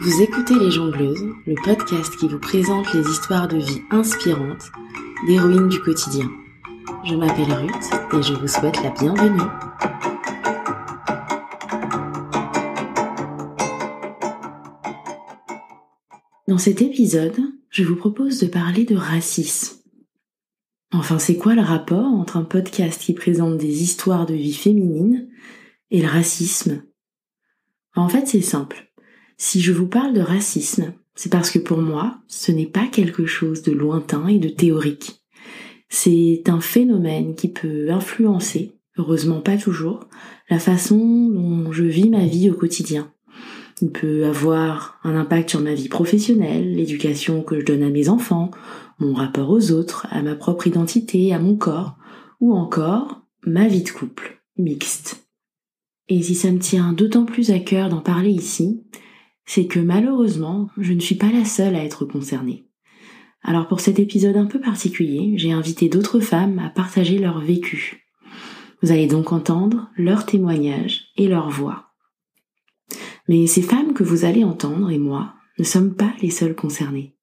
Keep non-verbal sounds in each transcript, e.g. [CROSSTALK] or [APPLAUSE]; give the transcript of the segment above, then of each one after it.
Vous écoutez Les Jongleuses, le podcast qui vous présente les histoires de vie inspirantes d'héroïnes du quotidien. Je m'appelle Ruth et je vous souhaite la bienvenue. Dans cet épisode, je vous propose de parler de racisme. Enfin, c'est quoi le rapport entre un podcast qui présente des histoires de vie féminine et le racisme En fait, c'est simple. Si je vous parle de racisme, c'est parce que pour moi, ce n'est pas quelque chose de lointain et de théorique. C'est un phénomène qui peut influencer, heureusement pas toujours, la façon dont je vis ma vie au quotidien. Il peut avoir un impact sur ma vie professionnelle, l'éducation que je donne à mes enfants, mon rapport aux autres, à ma propre identité, à mon corps, ou encore ma vie de couple, mixte. Et si ça me tient d'autant plus à cœur d'en parler ici, c'est que malheureusement, je ne suis pas la seule à être concernée. Alors pour cet épisode un peu particulier, j'ai invité d'autres femmes à partager leur vécu. Vous allez donc entendre leurs témoignages et leurs voix. Mais ces femmes que vous allez entendre et moi ne sommes pas les seules concernées.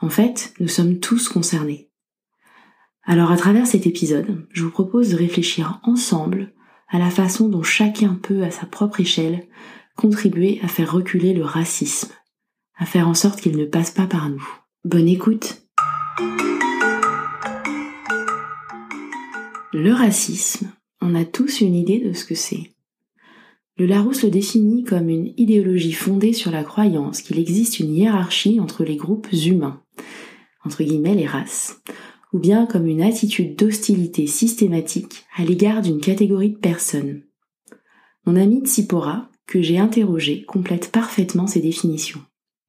En fait, nous sommes tous concernés. Alors à travers cet épisode, je vous propose de réfléchir ensemble à la façon dont chacun peut, à sa propre échelle, contribuer à faire reculer le racisme, à faire en sorte qu'il ne passe pas par nous. Bonne écoute Le racisme, on a tous une idée de ce que c'est. Le Larousse le définit comme une idéologie fondée sur la croyance qu'il existe une hiérarchie entre les groupes humains, entre guillemets les races, ou bien comme une attitude d'hostilité systématique à l'égard d'une catégorie de personnes. Mon ami Tsipora, que j'ai interrogé complète parfaitement ces définitions.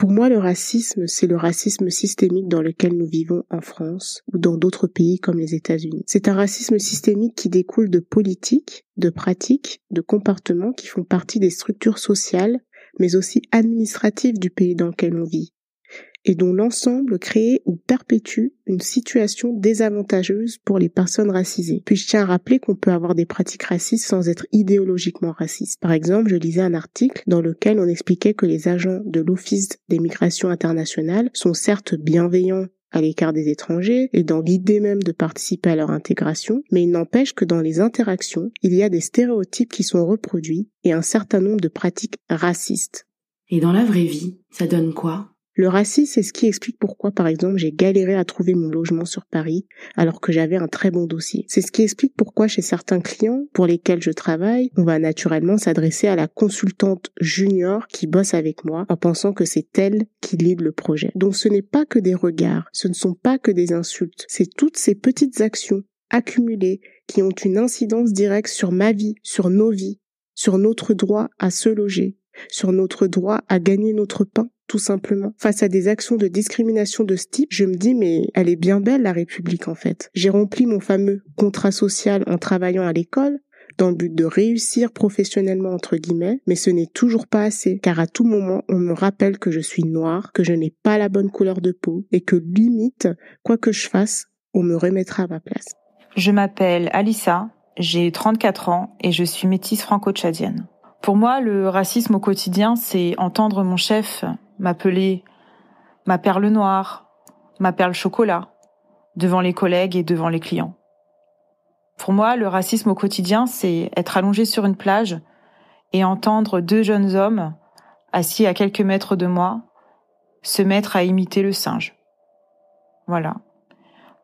Pour moi, le racisme, c'est le racisme systémique dans lequel nous vivons en France ou dans d'autres pays comme les États-Unis. C'est un racisme systémique qui découle de politiques, de pratiques, de comportements qui font partie des structures sociales, mais aussi administratives du pays dans lequel on vit et dont l'ensemble crée ou perpétue une situation désavantageuse pour les personnes racisées. Puis je tiens à rappeler qu'on peut avoir des pratiques racistes sans être idéologiquement raciste. Par exemple, je lisais un article dans lequel on expliquait que les agents de l'Office des migrations internationales sont certes bienveillants à l'écart des étrangers et dans l'idée même de participer à leur intégration, mais il n'empêche que dans les interactions, il y a des stéréotypes qui sont reproduits et un certain nombre de pratiques racistes. Et dans la vraie vie, ça donne quoi? Le racisme, c'est ce qui explique pourquoi, par exemple, j'ai galéré à trouver mon logement sur Paris alors que j'avais un très bon dossier. C'est ce qui explique pourquoi chez certains clients pour lesquels je travaille, on va naturellement s'adresser à la consultante junior qui bosse avec moi en pensant que c'est elle qui lead le projet. Donc ce n'est pas que des regards, ce ne sont pas que des insultes, c'est toutes ces petites actions accumulées qui ont une incidence directe sur ma vie, sur nos vies, sur notre droit à se loger, sur notre droit à gagner notre pain tout simplement. Face à des actions de discrimination de ce type, je me dis mais elle est bien belle la République en fait. J'ai rempli mon fameux contrat social en travaillant à l'école, dans le but de réussir professionnellement entre guillemets, mais ce n'est toujours pas assez, car à tout moment on me rappelle que je suis noire, que je n'ai pas la bonne couleur de peau, et que limite, quoi que je fasse, on me remettra à ma place. Je m'appelle Alissa, j'ai 34 ans et je suis métisse franco-tchadienne. Pour moi, le racisme au quotidien, c'est entendre mon chef m'appeler ma perle noire, ma perle chocolat, devant les collègues et devant les clients. Pour moi, le racisme au quotidien, c'est être allongé sur une plage et entendre deux jeunes hommes, assis à quelques mètres de moi, se mettre à imiter le singe. Voilà.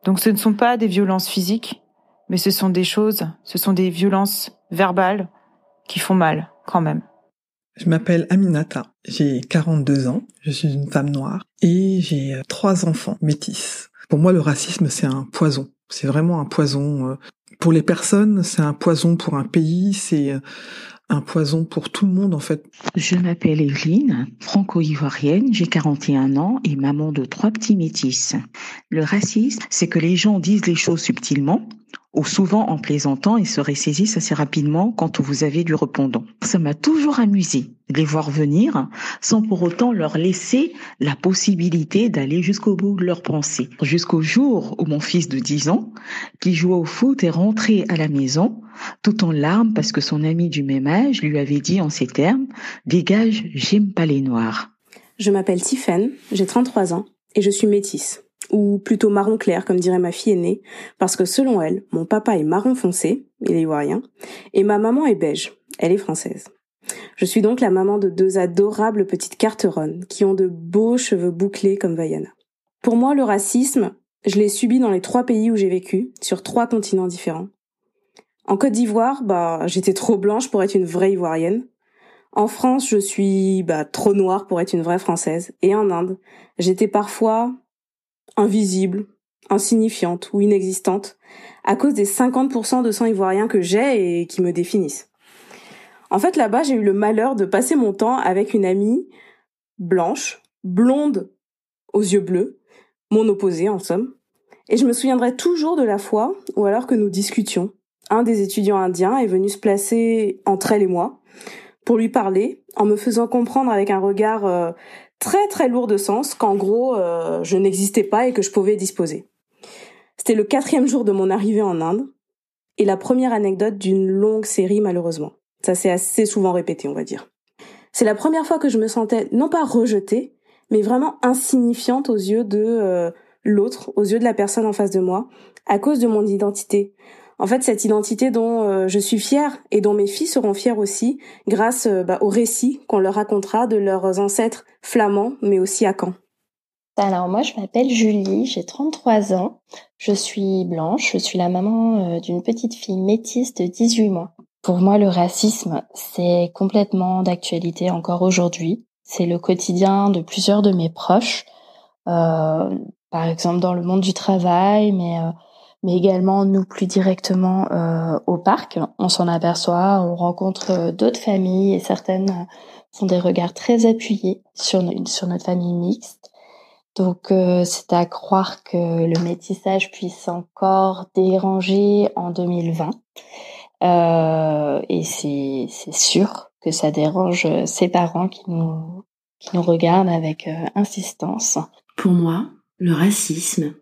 Donc ce ne sont pas des violences physiques, mais ce sont des choses, ce sont des violences verbales qui font mal quand même. Je m'appelle Aminata, j'ai 42 ans, je suis une femme noire et j'ai euh, trois enfants métis. Pour moi, le racisme, c'est un poison. C'est vraiment un poison. Euh, pour les personnes, c'est un poison pour un pays, c'est euh, un poison pour tout le monde en fait. Je m'appelle Evelyne, franco-ivoirienne, j'ai 41 ans et maman de trois petits métis. Le racisme, c'est que les gens disent les choses subtilement ou souvent en plaisantant et se ressaisissent assez rapidement quand vous avez du répondant. Ça m'a toujours amusé de les voir venir sans pour autant leur laisser la possibilité d'aller jusqu'au bout de leurs pensées. Jusqu'au jour où mon fils de 10 ans, qui jouait au foot, est rentré à la maison tout en larmes parce que son ami du même âge lui avait dit en ces termes « Dégage, j'aime pas les noirs ». Je m'appelle Tiffen, j'ai 33 ans et je suis métisse ou plutôt marron clair comme dirait ma fille aînée, parce que selon elle, mon papa est marron foncé, il est ivoirien, et ma maman est beige, elle est française. Je suis donc la maman de deux adorables petites carteronnes qui ont de beaux cheveux bouclés comme Vaiana. Pour moi, le racisme, je l'ai subi dans les trois pays où j'ai vécu, sur trois continents différents. En Côte d'Ivoire, bah, j'étais trop blanche pour être une vraie ivoirienne. En France, je suis bah, trop noire pour être une vraie française. Et en Inde, j'étais parfois invisible, insignifiante ou inexistante à cause des 50% de sang ivoirien que j'ai et qui me définissent. En fait, là-bas, j'ai eu le malheur de passer mon temps avec une amie blanche, blonde aux yeux bleus, mon opposé en somme, et je me souviendrai toujours de la fois où alors que nous discutions, un des étudiants indiens est venu se placer entre elle et moi pour lui parler en me faisant comprendre avec un regard euh, très très lourd de sens qu'en gros euh, je n'existais pas et que je pouvais disposer. C'était le quatrième jour de mon arrivée en Inde et la première anecdote d'une longue série malheureusement. Ça s'est assez souvent répété on va dire. C'est la première fois que je me sentais non pas rejetée mais vraiment insignifiante aux yeux de euh, l'autre, aux yeux de la personne en face de moi à cause de mon identité, en fait cette identité dont euh, je suis fière et dont mes filles seront fières aussi grâce euh, bah, au récit qu'on leur racontera de leurs ancêtres flamands mais aussi à Caen. Alors moi je m'appelle Julie, j'ai 33 ans, je suis blanche, je suis la maman euh, d'une petite fille métisse de 18 mois. Pour moi le racisme c'est complètement d'actualité encore aujourd'hui, c'est le quotidien de plusieurs de mes proches, par exemple dans le monde du travail mais mais également nous plus directement euh, au parc. On s'en aperçoit, on rencontre euh, d'autres familles et certaines font des regards très appuyés sur, notre famille mixte. Donc euh, c'est à croire que le métissage puisse encore déranger en 2020. Euh, et c'est sûr que ça dérange ses parents qui nous, qui nous regardent avec insistance. Pour moi, le racisme,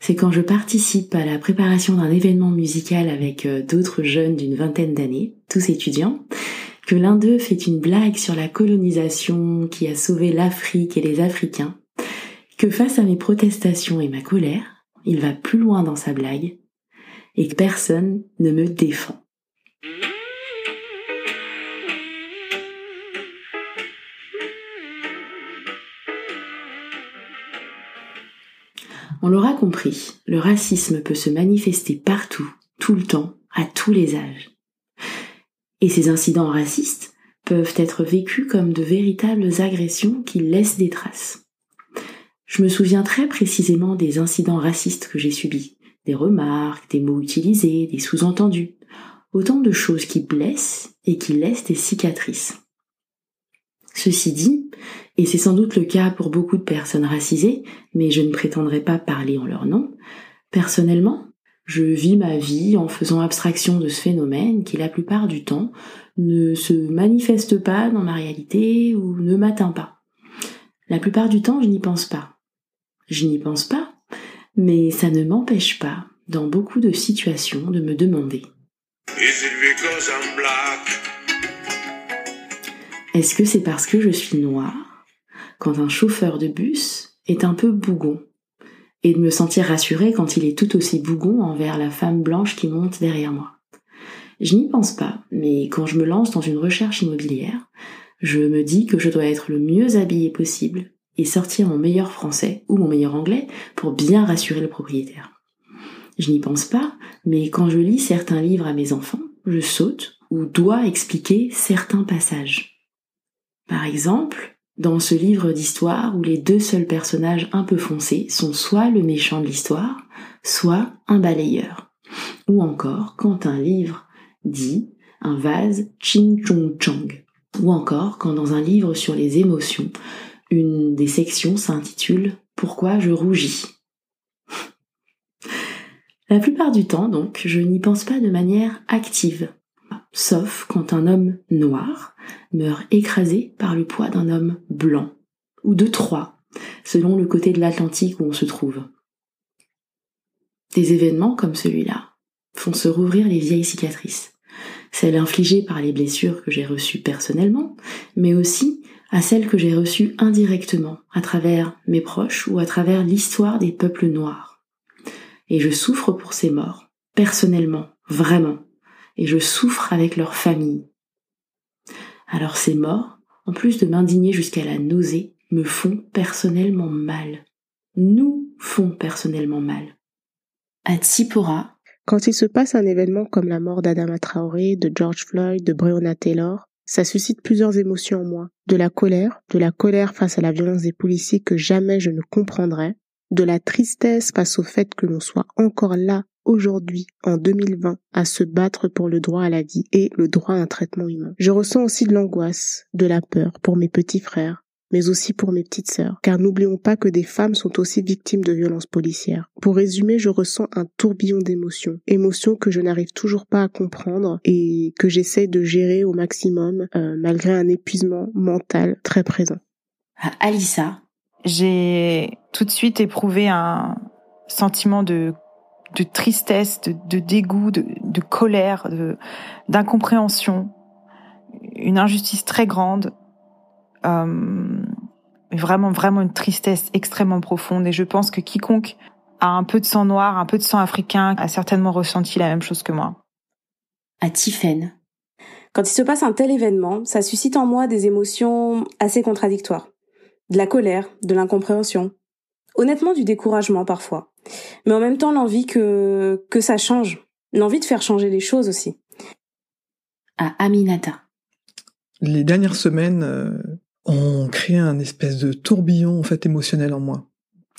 c'est quand je participe à la préparation d'un événement musical avec euh, d'autres jeunes d'une vingtaine d'années, tous étudiants, que l'un d'eux fait une blague sur la colonisation qui a sauvé l'Afrique et les Africains, que face à mes protestations et ma colère, il va plus loin dans sa blague, et que personne ne me défend. On l'aura compris, le racisme peut se manifester partout, tout le temps, à tous les âges. Et ces incidents racistes peuvent être vécus comme de véritables agressions qui laissent des traces. Je me souviens très précisément des incidents racistes que j'ai subis, des remarques, des mots utilisés, des sous-entendus, autant de choses qui blessent et qui laissent des cicatrices. Ceci dit, et c'est sans doute le cas pour beaucoup de personnes racisées, mais je ne prétendrai pas parler en leur nom, personnellement, je vis ma vie en faisant abstraction de ce phénomène qui la plupart du temps ne se manifeste pas dans ma réalité ou ne m'atteint pas. La plupart du temps, je n'y pense pas. Je n'y pense pas, mais ça ne m'empêche pas, dans beaucoup de situations, de me demander. Est-ce que c'est parce que je suis noire? Quand un chauffeur de bus est un peu bougon et de me sentir rassurée quand il est tout aussi bougon envers la femme blanche qui monte derrière moi Je n'y pense pas, mais quand je me lance dans une recherche immobilière, je me dis que je dois être le mieux habillé possible et sortir mon meilleur français ou mon meilleur anglais pour bien rassurer le propriétaire. Je n'y pense pas, mais quand je lis certains livres à mes enfants, je saute ou dois expliquer certains passages. Par exemple, dans ce livre d'histoire où les deux seuls personnages un peu foncés sont soit le méchant de l'histoire, soit un balayeur. Ou encore quand un livre dit un vase ching chong chang. Ou encore quand dans un livre sur les émotions, une des sections s'intitule Pourquoi je rougis? La plupart du temps, donc, je n'y pense pas de manière active, sauf quand un homme noir meurt écrasé par le poids d'un homme blanc, ou de trois, selon le côté de l'Atlantique où on se trouve. Des événements comme celui-là font se rouvrir les vieilles cicatrices, celles infligées par les blessures que j'ai reçues personnellement, mais aussi à celles que j'ai reçues indirectement à travers mes proches ou à travers l'histoire des peuples noirs. Et je souffre pour ces morts, personnellement, vraiment, et je souffre avec leurs familles. Alors ces morts, en plus de m'indigner jusqu'à la nausée, me font personnellement mal. Nous font personnellement mal. À Tsipora, quand il se passe un événement comme la mort d'Adama Traoré, de George Floyd, de Breonna Taylor, ça suscite plusieurs émotions en moi. De la colère, de la colère face à la violence des policiers que jamais je ne comprendrai, de la tristesse face au fait que l'on soit encore là aujourd'hui, en 2020, à se battre pour le droit à la vie et le droit à un traitement humain. Je ressens aussi de l'angoisse, de la peur pour mes petits frères, mais aussi pour mes petites sœurs, car n'oublions pas que des femmes sont aussi victimes de violences policières. Pour résumer, je ressens un tourbillon d'émotions, émotions que je n'arrive toujours pas à comprendre et que j'essaie de gérer au maximum euh, malgré un épuisement mental très présent. Alissa, j'ai tout de suite éprouvé un sentiment de de tristesse, de, dégoût, de, de colère, d'incompréhension, une injustice très grande euh, vraiment, vraiment une tristesse extrêmement profonde. Et je pense que quiconque a un peu de sang noir, un peu de sang africain, a certainement ressenti la même chose que moi. À Tiffaine. Quand il se passe un tel événement, ça suscite en moi des émotions assez contradictoires. De la colère, de l'incompréhension. Honnêtement, du découragement parfois. Mais en même temps, l'envie que, que ça change. L'envie de faire changer les choses aussi. À Aminata. Les dernières semaines, euh, ont créé un espèce de tourbillon en fait émotionnel en moi.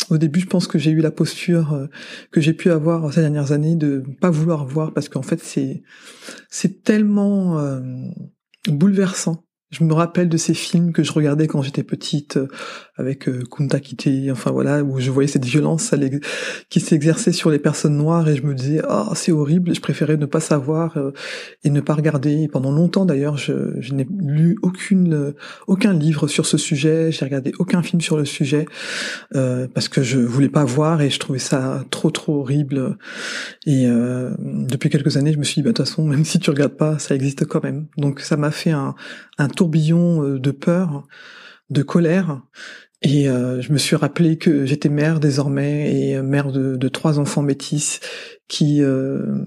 Au début, je pense que j'ai eu la posture euh, que j'ai pu avoir ces dernières années de pas vouloir voir parce qu'en fait c'est c'est tellement euh, bouleversant je me rappelle de ces films que je regardais quand j'étais petite, euh, avec euh, Kunta Kite, enfin voilà, où je voyais cette violence qui s'exerçait sur les personnes noires et je me disais, ah, c'est horrible, je préférais ne pas savoir euh, et ne pas regarder. pendant longtemps d'ailleurs, je, n'ai lu aucune, aucun livre sur ce sujet, j'ai regardé aucun film sur le sujet, parce que je voulais pas voir et je trouvais ça trop trop horrible. Et depuis quelques années, je me suis dit, bah, de toute façon, même si tu regardes pas, ça existe quand même. Donc ça m'a fait un, un euh, de peur, de colère. Et euh, je me suis rappelé que j'étais mère désormais et mère de, de trois enfants métis qui euh,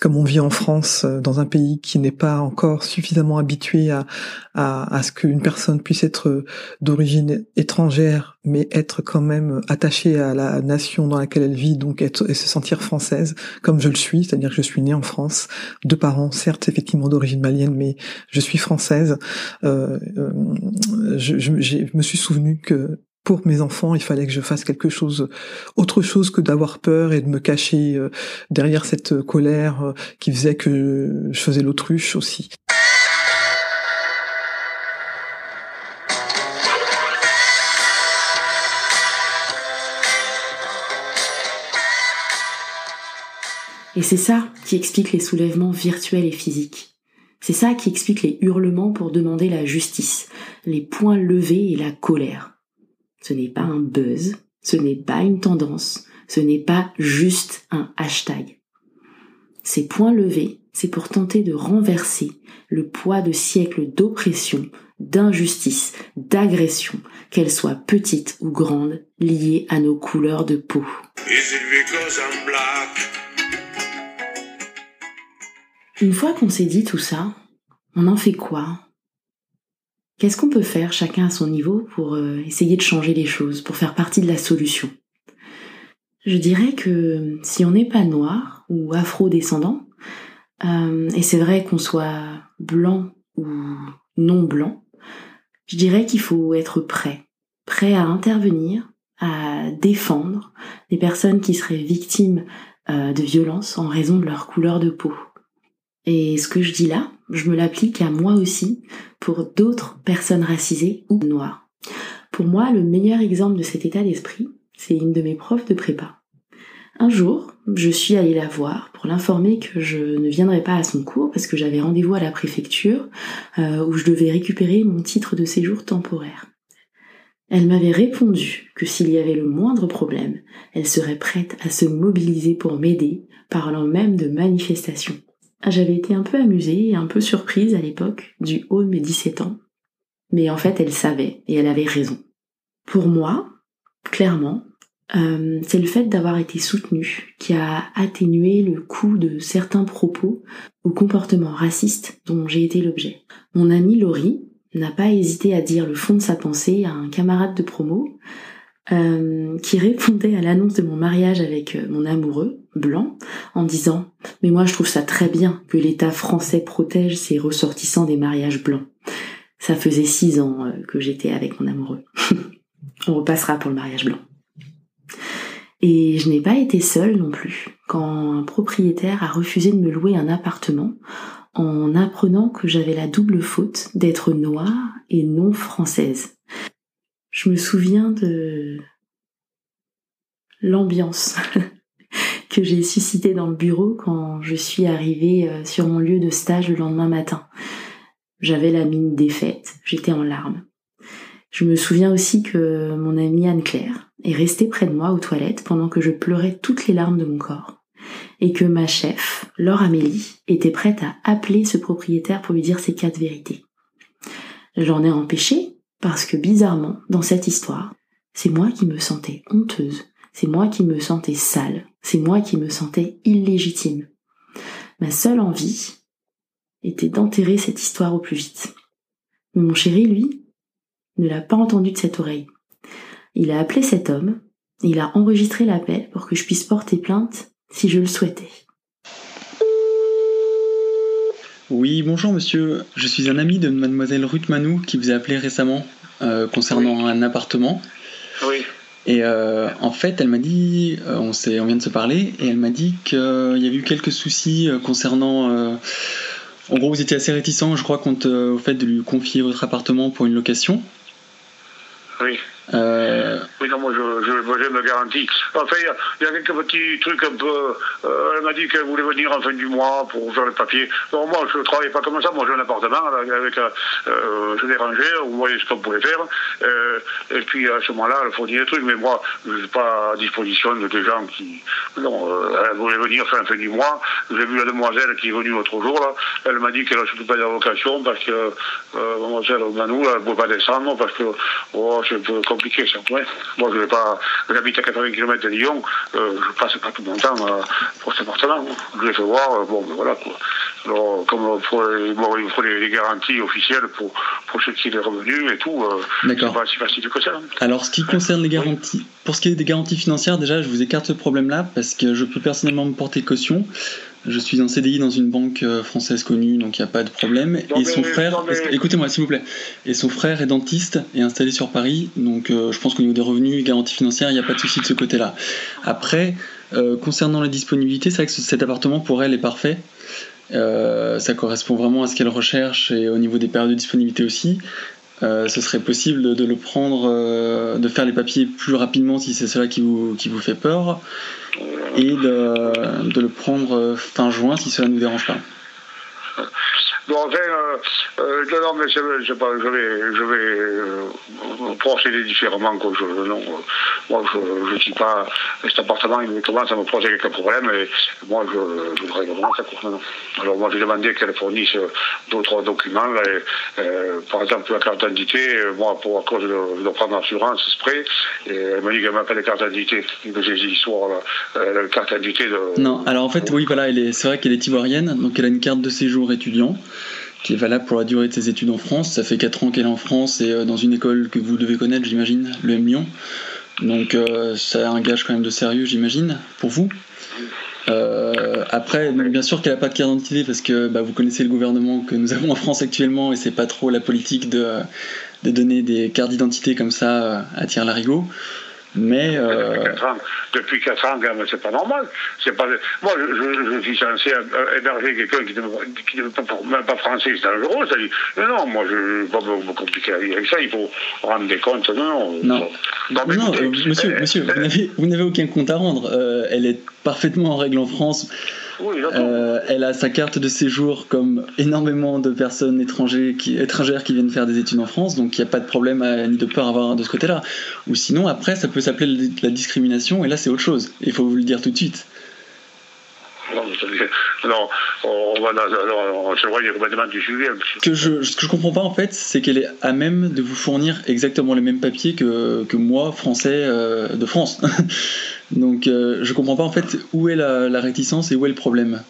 comme on vit en France, euh, dans un pays qui n'est pas encore suffisamment habitué à, à, à ce qu'une personne puisse être euh, d'origine étrangère, mais être quand même attachée à la nation dans laquelle elle vit, donc être, et se sentir française, comme je le suis, c'est-à-dire que je suis née en France, de parents certes effectivement d'origine malienne, mais je suis française. Euh, euh je, je, je, me suis souvenu que pour mes enfants, il fallait que je fasse quelque chose, autre chose que d'avoir peur et de me cacher euh, derrière cette colère euh, qui faisait que je faisais l'autruche aussi. Et c'est ça qui explique les soulèvements virtuels et physiques. C'est ça qui explique les hurlements pour demander la justice, les poings levés et la colère. Ce n'est pas un buzz, ce n'est pas une tendance, ce n'est pas juste un hashtag. Ces points levés, c'est pour tenter de renverser le poids de siècles d'oppression, d'injustice, d'agression, qu'elles soient petites ou grandes, liées à nos couleurs de peau. Une fois qu'on s'est dit tout ça, on en fait quoi? Qu'est-ce qu'on peut faire chacun à son niveau pour euh, essayer de changer les choses, pour faire partie de la solution? Je dirais que si on n'est pas noir ou afro-descendant, euh, et c'est vrai qu'on soit blanc ou non blanc, je dirais qu'il faut être prêt, prêt à intervenir, à défendre des personnes qui seraient victimes euh, de violences en raison de leur couleur de peau. Et ce que je dis là, je me l'applique à moi aussi pour d'autres personnes racisées ou noires. Pour moi, le meilleur exemple de cet état d'esprit, c'est une de mes profs de prépa. Un jour, je suis allée la voir pour l'informer que je ne viendrais pas à son cours parce que j'avais rendez-vous à la préfecture euh, où je devais récupérer mon titre de séjour temporaire. Elle m'avait répondu que s'il y avait le moindre problème, elle serait prête à se mobiliser pour m'aider, parlant même de manifestation. J'avais été un peu amusée et un peu surprise à l'époque, du haut de mes 17 ans. Mais en fait, elle savait et elle avait raison. Pour moi, clairement, euh, c'est le fait d'avoir été soutenue qui a atténué le coût de certains propos ou comportements racistes dont j'ai été l'objet. Mon amie Laurie n'a pas hésité à dire le fond de sa pensée à un camarade de promo euh, qui répondait à l'annonce de mon mariage avec euh, mon amoureux blanc en disant mais moi je trouve ça très bien que l'État français protège ses ressortissants des mariages blancs. Ça faisait six ans que j'étais avec mon amoureux. [LAUGHS] On repassera pour le mariage blanc. Et je n'ai pas été seule non plus quand un propriétaire a refusé de me louer un appartement en apprenant que j'avais la double faute d'être noire et non française. Je me souviens de l'ambiance [LAUGHS] que j'ai suscitée dans le bureau quand je suis arrivée euh, sur mon lieu de stage le lendemain matin. J'avais la mine défaite, j'étais en larmes. Je me souviens aussi que mon amie Anne-Claire est restée près de moi aux toilettes pendant que je pleurais toutes les larmes de mon corps. Et que ma chef, Laure Amélie, était prête à appeler ce propriétaire pour lui dire ses quatre vérités. J'en ai empêché parce que bizarrement, dans cette histoire, c'est moi qui me sentais honteuse, c'est moi qui me sentais sale, c'est moi qui me sentais illégitime. Ma seule envie était d'enterrer cette histoire au plus vite. Mais mon chéri, lui, ne l'a pas entendu de cette oreille. Il a appelé cet homme, et il a enregistré l'appel pour que je puisse porter plainte si je le souhaitais. Oui, bonjour monsieur. Je suis un ami de mademoiselle Ruth Manou qui vous a appelé récemment euh, concernant un appartement. Oui. Et euh, en fait, elle m'a dit, euh, on, on vient de se parler, et elle m'a dit qu'il y avait eu quelques soucis concernant... en gros, vous étiez assez réticent, je crois, au fait de lui confier votre appartement pour une location. Oui. Euh, oui, non, moi je, je, je me garantis. Enfin, il y, a quelques petits trucs un peu. Euh, elle m'a dit qu'elle voulait venir en fin du mois pour faire le papier. Donc, moi, je ne travaille pas comme ça. Moi, j'ai un appartement avec. Euh, je l'ai rangé, vous voyez ce qu'on pouvait faire. Et puis, à ce moment-là, elle fournit des trucs. Mais moi, je suis pas à disposition de des gens qui. Non, elle voulait venir fin, fin du mois. J'ai vu la demoiselle qui est venue l'autre jour. Là. Elle m'a dit qu'elle n'a surtout pas d'avocation parce que mademoiselle Manou, elle ne pouvait pas descendre parce que oh, peu compliqué ça. Ouais. Moi, je vais pas. J'habite à 80 km de Lyon, euh, je passe pas tout mon temps euh, pour cet appartement. Je fait voir, euh, bon, ben voilà quoi. Alors, comme il faut, bon, il faut les, garanties officielles pour, pour ce qui est revenu et tout, euh, c'est pas si facile que ça. Hein. Alors, ce qui concerne les garanties, pour ce qui est des garanties financières, déjà, je vous écarte ce problème-là parce que je peux personnellement me porter caution. Je suis en CDI dans une banque euh, française connue, donc il n'y a pas de problème. et son frère, écoutez-moi s'il vous plaît, et son frère est dentiste et installé sur Paris, donc euh, je pense qu'au niveau des revenus, garantie financière, il n'y a pas de souci de ce côté-là. Après, euh, concernant la disponibilité, c'est vrai que cet appartement pour elle est parfait. ça correspond vraiment à ce qu'elle recherche et au niveau des périodes de disponibilité aussi. Ce serait possible de, le prendre, de faire les papiers plus rapidement si c'est cela qui vous, qui vous fait peur et de, de le prendre fin juin si cela ne nous dérange pas. Bon, enfin, euh, euh, non, mais je, je, je vais, je vais euh, procéder différemment. Quoi. Je, non, euh, moi, je ne dis pas, cet appartement, il commence à me poser quelques problèmes, et moi, je, je voudrais vraiment ça. Non. Alors, moi, j'ai demandé qu'elle fournisse d'autres documents, euh, par exemple, la carte d'identité, moi, pour, à cause de, de prendre l'assurance, spray, et elle m'a dit qu'elle m'a pas de carte d'identité, j'ai des histoires, là, la carte d'identité de... Non, alors en fait, oui, voilà, c'est vrai qu'elle est ivoirienne, donc elle a une carte de séjour étudiant qui est valable pour la durée de ses études en France. Ça fait 4 ans qu'elle est en France et euh, dans une école que vous devez connaître, j'imagine, le M Lyon. Donc euh, ça a un gage quand même de sérieux, j'imagine, pour vous. Euh, après, bien sûr qu'elle n'a pas de carte d'identité parce que bah, vous connaissez le gouvernement que nous avons en France actuellement et c'est pas trop la politique de, donner des cartes d'identité comme ça à tir larigot. Mais euh... depuis 4 ans, quand même, c'est pas normal. C'est pas. Moi, je, suis censé héberger quelqu'un qui ne veut pas, même pas français, c'est dangereux. Ça dit, mais non, moi, je ne vais pas me compliquer avec ça. Il faut rendre des comptes. Non, non. non, mais non euh, monsieur, euh, monsieur, vous n'avez aucun compte à rendre. Euh, elle est parfaitement en règle en France. Euh, elle a sa carte de séjour comme énormément de personnes étrangères qui, étrangères qui viennent faire des études en France, donc il n'y a pas de problème ni de peur à avoir de ce côté-là. Ou sinon, après, ça peut s'appeler la discrimination, et là, c'est autre chose. Il faut vous le dire tout de suite. Non, on va se complètement du sujet. Que je, ce que je comprends pas en fait, c'est qu'elle est à même de vous fournir exactement les mêmes papiers que, que moi, français euh, de France. [LAUGHS] Donc euh, je comprends pas en fait où est la, la réticence et où est le problème.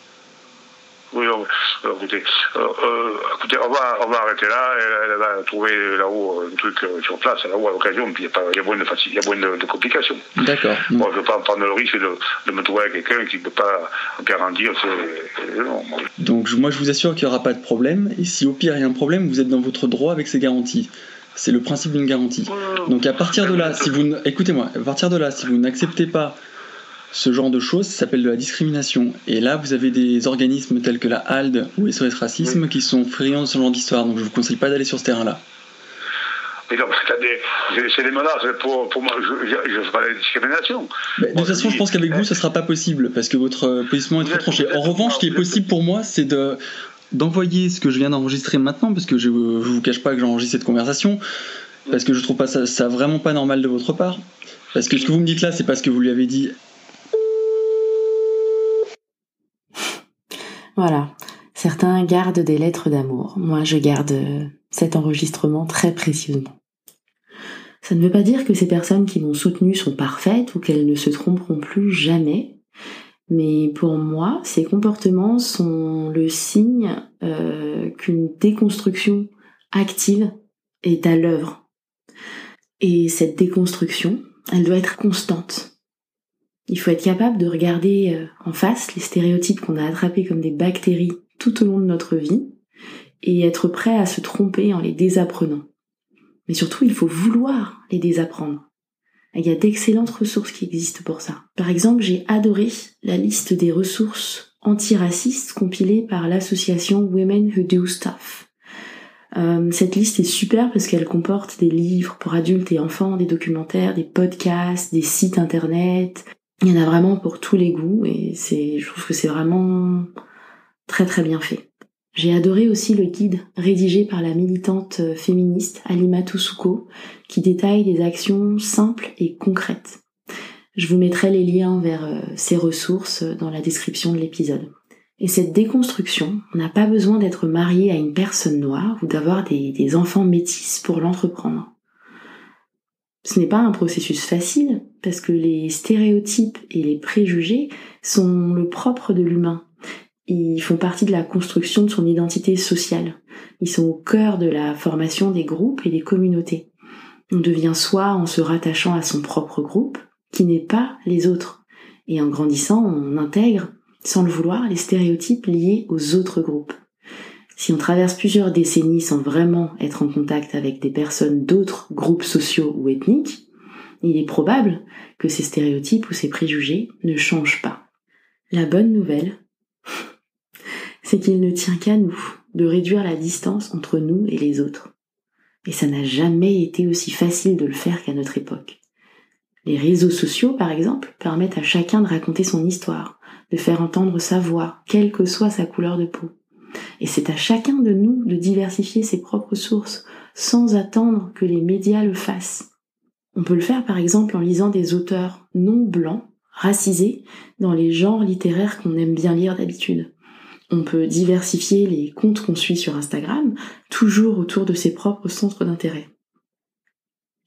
Oui, euh, écoutez, euh, euh, écoutez on, va, on va arrêter là. Elle, elle va trouver là-haut un truc sur place, là-haut à l'occasion, puis il y, a moins de y a moins de, de complications. D'accord. Moi, je ne veux pas prendre le risque de, de me trouver avec quelqu'un qui ne peut pas garantir. Non, Donc, moi, je vous assure qu'il n'y aura pas de problème. Et si au pire il y a un problème, vous êtes dans votre droit avec ces garanties. C'est le principe d'une garantie. Donc, à partir de là, si vous, écoutez-moi, à partir de là, si vous n'acceptez pas ce genre de choses s'appelle de la discrimination. Et là, vous avez des organismes tels que la HALD ou SOS Racisme oui. qui sont friands de ce genre d'histoire. Donc je ne vous conseille pas d'aller sur ce terrain-là. Mais non, c'est des menaces. Pour, pour moi, je, je, je ferai la discrimination. Mais de toute façon, je pense qu'avec vous, ce ne sera pas possible parce que votre positionnement est trop tranché. En revanche, ce qui est possible pour moi, c'est de d'envoyer ce que je viens d'enregistrer maintenant, parce que je ne vous cache pas que j'enregistre cette conversation, parce que je trouve pas ça, vraiment pas normal de votre part. Parce que ce que vous me dites là, c'est parce que vous lui avez dit Voilà. Certains gardent des lettres d'amour. Moi, je garde cet enregistrement très précieusement. Ça ne veut pas dire que ces personnes qui m'ont soutenu sont parfaites ou qu'elles ne se tromperont plus jamais. Mais pour moi, ces comportements sont le signe euh, qu'une déconstruction active est à l'œuvre. Et cette déconstruction, elle doit être constante. Il faut être capable de regarder en face les stéréotypes qu'on a attrapés comme des bactéries tout au long de notre vie et être prêt à se tromper en les désapprenant. Mais surtout, il faut vouloir les désapprendre. Il y a d'excellentes ressources qui existent pour ça. Par exemple, j'ai adoré la liste des ressources antiracistes compilée par l'association Women Who Do Stuff. Euh, cette liste est super parce qu'elle comporte des livres pour adultes et enfants, des documentaires, des podcasts, des sites internet, il y en a vraiment pour tous les goûts et je trouve que c'est vraiment très très bien fait. J'ai adoré aussi le guide rédigé par la militante féministe Alima Toussouko qui détaille des actions simples et concrètes. Je vous mettrai les liens vers ces ressources dans la description de l'épisode. Et cette déconstruction, on n'a pas besoin d'être marié à une personne noire ou d'avoir des, des enfants métis pour l'entreprendre. Ce n'est pas un processus facile parce que les stéréotypes et les préjugés sont le propre de l'humain. Ils font partie de la construction de son identité sociale. Ils sont au cœur de la formation des groupes et des communautés. On devient soi en se rattachant à son propre groupe, qui n'est pas les autres. Et en grandissant, on intègre, sans le vouloir, les stéréotypes liés aux autres groupes. Si on traverse plusieurs décennies sans vraiment être en contact avec des personnes d'autres groupes sociaux ou ethniques, il est probable que ces stéréotypes ou ces préjugés ne changent pas. La bonne nouvelle, c'est qu'il ne tient qu'à nous de réduire la distance entre nous et les autres. Et ça n'a jamais été aussi facile de le faire qu'à notre époque. Les réseaux sociaux, par exemple, permettent à chacun de raconter son histoire, de faire entendre sa voix, quelle que soit sa couleur de peau. Et c'est à chacun de nous de diversifier ses propres sources sans attendre que les médias le fassent. On peut le faire par exemple en lisant des auteurs non blancs, racisés, dans les genres littéraires qu'on aime bien lire d'habitude. On peut diversifier les comptes qu'on suit sur Instagram, toujours autour de ses propres centres d'intérêt.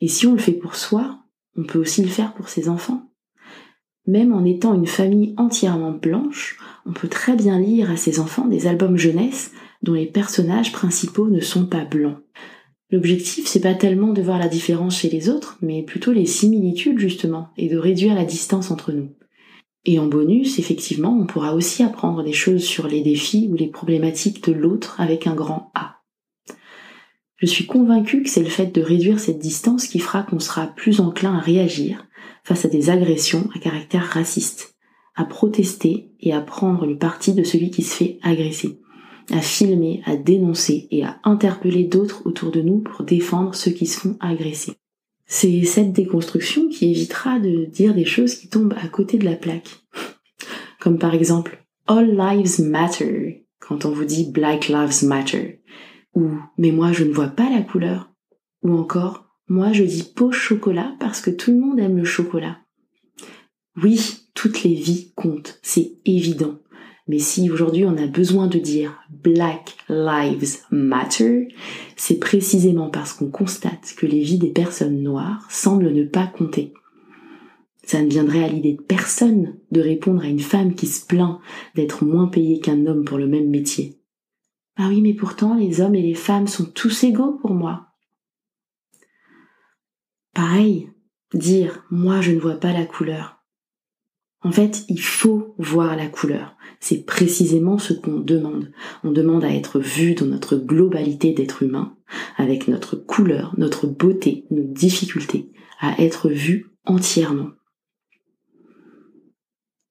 Et si on le fait pour soi, on peut aussi le faire pour ses enfants. Même en étant une famille entièrement blanche, on peut très bien lire à ses enfants des albums jeunesse dont les personnages principaux ne sont pas blancs. L'objectif, c'est pas tellement de voir la différence chez les autres, mais plutôt les similitudes justement, et de réduire la distance entre nous. Et en bonus, effectivement, on pourra aussi apprendre des choses sur les défis ou les problématiques de l'autre avec un grand A. Je suis convaincue que c'est le fait de réduire cette distance qui fera qu'on sera plus enclin à réagir, face à des agressions à caractère raciste, à protester et à prendre le parti de celui qui se fait agresser, à filmer, à dénoncer et à interpeller d'autres autour de nous pour défendre ceux qui se font agresser. C'est cette déconstruction qui évitera de dire des choses qui tombent à côté de la plaque. [LAUGHS] Comme par exemple All Lives Matter quand on vous dit Black Lives Matter ou Mais moi je ne vois pas la couleur ou encore Moi je dis peau chocolat parce que tout le monde aime le chocolat. Oui, toutes les vies comptent, c'est évident. Mais si aujourd'hui on a besoin de dire Black Lives Matter, c'est précisément parce qu'on constate que les vies des personnes noires semblent ne pas compter. Ça ne viendrait à l'idée de personne de répondre à une femme qui se plaint d'être moins payée qu'un homme pour le même métier. Ah oui, mais pourtant les hommes et les femmes sont tous égaux pour moi. Pareil, dire moi je ne vois pas la couleur. En fait, il faut voir la couleur. C'est précisément ce qu'on demande. On demande à être vu dans notre globalité d'être humain, avec notre couleur, notre beauté, nos difficultés, à être vu entièrement.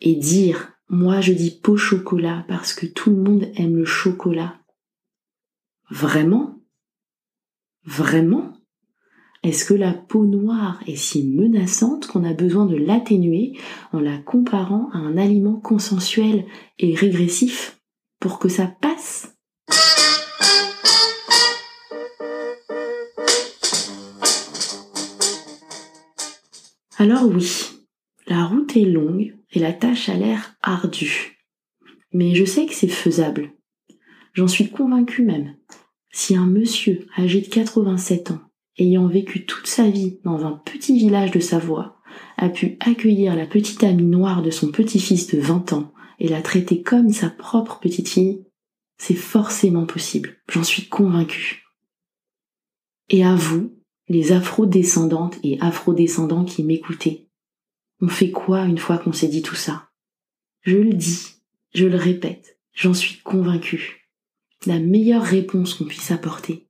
Et dire, moi je dis peau chocolat parce que tout le monde aime le chocolat. Vraiment? Vraiment? Est-ce que la peau noire est si menaçante qu'on a besoin de l'atténuer en la comparant à un aliment consensuel et régressif pour que ça passe? Alors oui, la route est longue et la tâche a l'air ardue. Mais je sais que c'est faisable. J'en suis convaincue même. Si un monsieur âgé de 87 ans ayant vécu toute sa vie dans un petit village de Savoie, a pu accueillir la petite amie noire de son petit-fils de 20 ans et la traiter comme sa propre petite fille, c'est forcément possible, j'en suis convaincue. Et à vous, les afro-descendantes et afro-descendants qui m'écoutez, on fait quoi une fois qu'on s'est dit tout ça? Je le dis, je le répète, j'en suis convaincue. La meilleure réponse qu'on puisse apporter,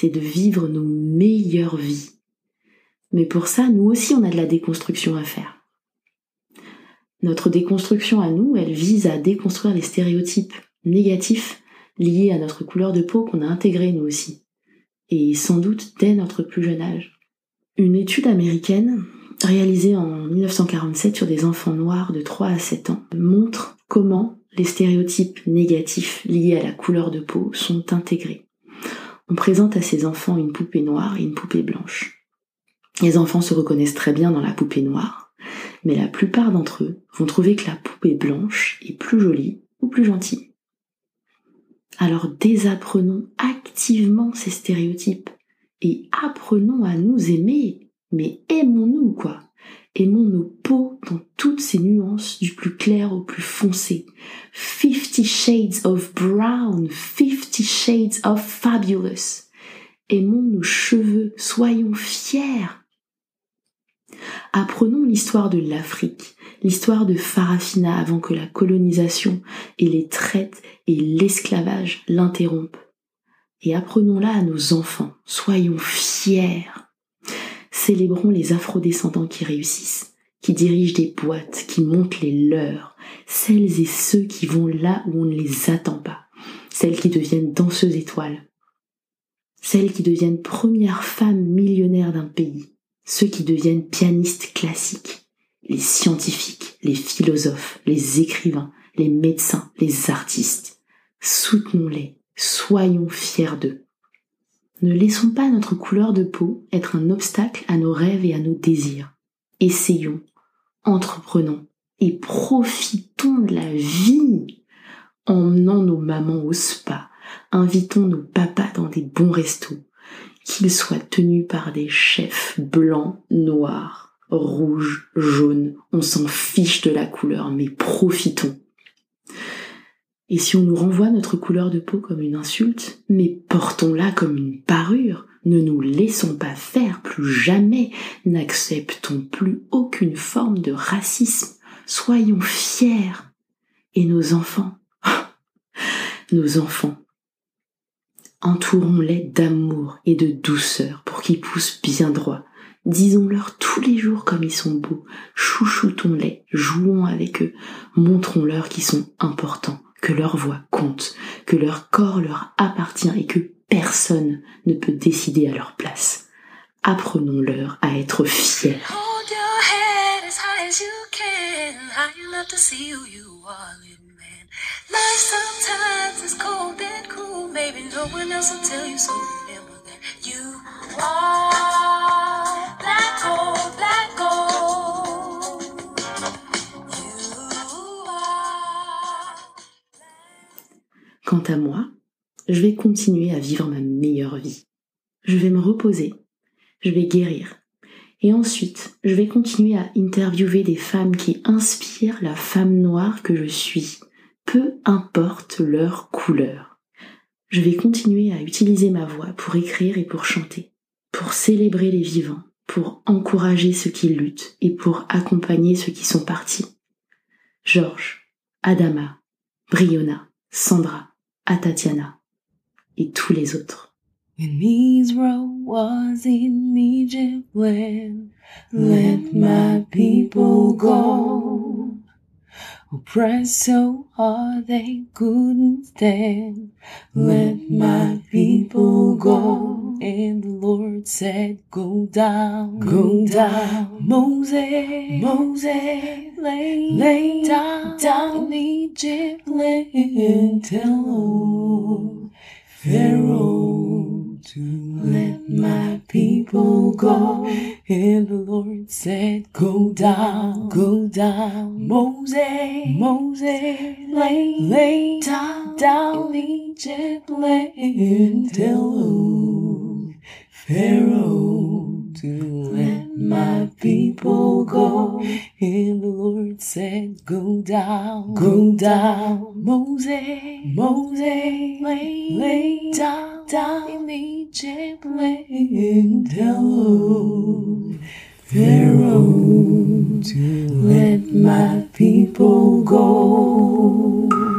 c'est de vivre nos meilleures vies. Mais pour ça, nous aussi, on a de la déconstruction à faire. Notre déconstruction à nous, elle vise à déconstruire les stéréotypes négatifs liés à notre couleur de peau qu'on a intégrés nous aussi. Et sans doute dès notre plus jeune âge. Une étude américaine réalisée en 1947 sur des enfants noirs de 3 à 7 ans montre comment les stéréotypes négatifs liés à la couleur de peau sont intégrés on présente à ses enfants une poupée noire et une poupée blanche. Les enfants se reconnaissent très bien dans la poupée noire, mais la plupart d'entre eux vont trouver que la poupée blanche est plus jolie ou plus gentille. Alors désapprenons activement ces stéréotypes et apprenons à nous aimer, mais aimons-nous quoi. Aimons nos peaux dans toutes ces nuances du plus clair au plus foncé. Fifty shades of brown, fifty shades of fabulous. Aimons nos cheveux, soyons fiers. Apprenons l'histoire de l'Afrique, l'histoire de Farafina avant que la colonisation et les traites et l'esclavage l'interrompent. Et apprenons-la à nos enfants, soyons fiers. Célébrons les afrodescendants qui réussissent, qui dirigent des boîtes, qui montent les leurs, celles et ceux qui vont là où on ne les attend pas, celles qui deviennent danseuses étoiles, celles qui deviennent premières femmes millionnaires d'un pays, ceux qui deviennent pianistes classiques, les scientifiques, les philosophes, les écrivains, les médecins, les artistes. Soutenons-les, soyons fiers d'eux. Ne laissons pas notre couleur de peau être un obstacle à nos rêves et à nos désirs. Essayons, entreprenons et profitons de la vie. Emmenons nos mamans au spa, invitons nos papas dans des bons restos, qu'ils soient tenus par des chefs blancs, noirs, rouges, jaunes, on s'en fiche de la couleur, mais profitons. Et si on nous renvoie notre couleur de peau comme une insulte, mais portons-la comme une parure, ne nous laissons pas faire plus jamais, n'acceptons plus aucune forme de racisme, soyons fiers. Et nos enfants, [LAUGHS] nos enfants, entourons-les d'amour et de douceur pour qu'ils poussent bien droit, Disons-leur tous les jours comme ils sont beaux, chouchoutons-les, jouons avec eux, montrons-leur qu'ils sont importants, que leur voix compte, que leur corps leur appartient et que personne ne peut décider à leur place. Apprenons-leur à être fiers. Quant à moi, je vais continuer à vivre ma meilleure vie. Je vais me reposer, je vais guérir. Et ensuite, je vais continuer à interviewer des femmes qui inspirent la femme noire que je suis, peu importe leur couleur. Je vais continuer à utiliser ma voix pour écrire et pour chanter, pour célébrer les vivants, pour encourager ceux qui luttent et pour accompagner ceux qui sont partis. Georges, Adama, Briona, Sandra, Atatiana et tous les autres. When Israel was in Egypt, when let my people go. Oppressed so hard they couldn't stand. Let my people go. And the Lord said, Go down, go down. Moses, Moses, lay, lay down, down Egypt land. Tell old oh, Pharaoh to let my people go. And the Lord said, Go down, go down. Moses, Moses, lay, lay down, down Egypt land. Tell old Pharaoh to let my people go. And the Lord said, Go down, go down. Moses, Moses, lay, lay down, down in Egypt land. Tell Pharaoh to let my people go.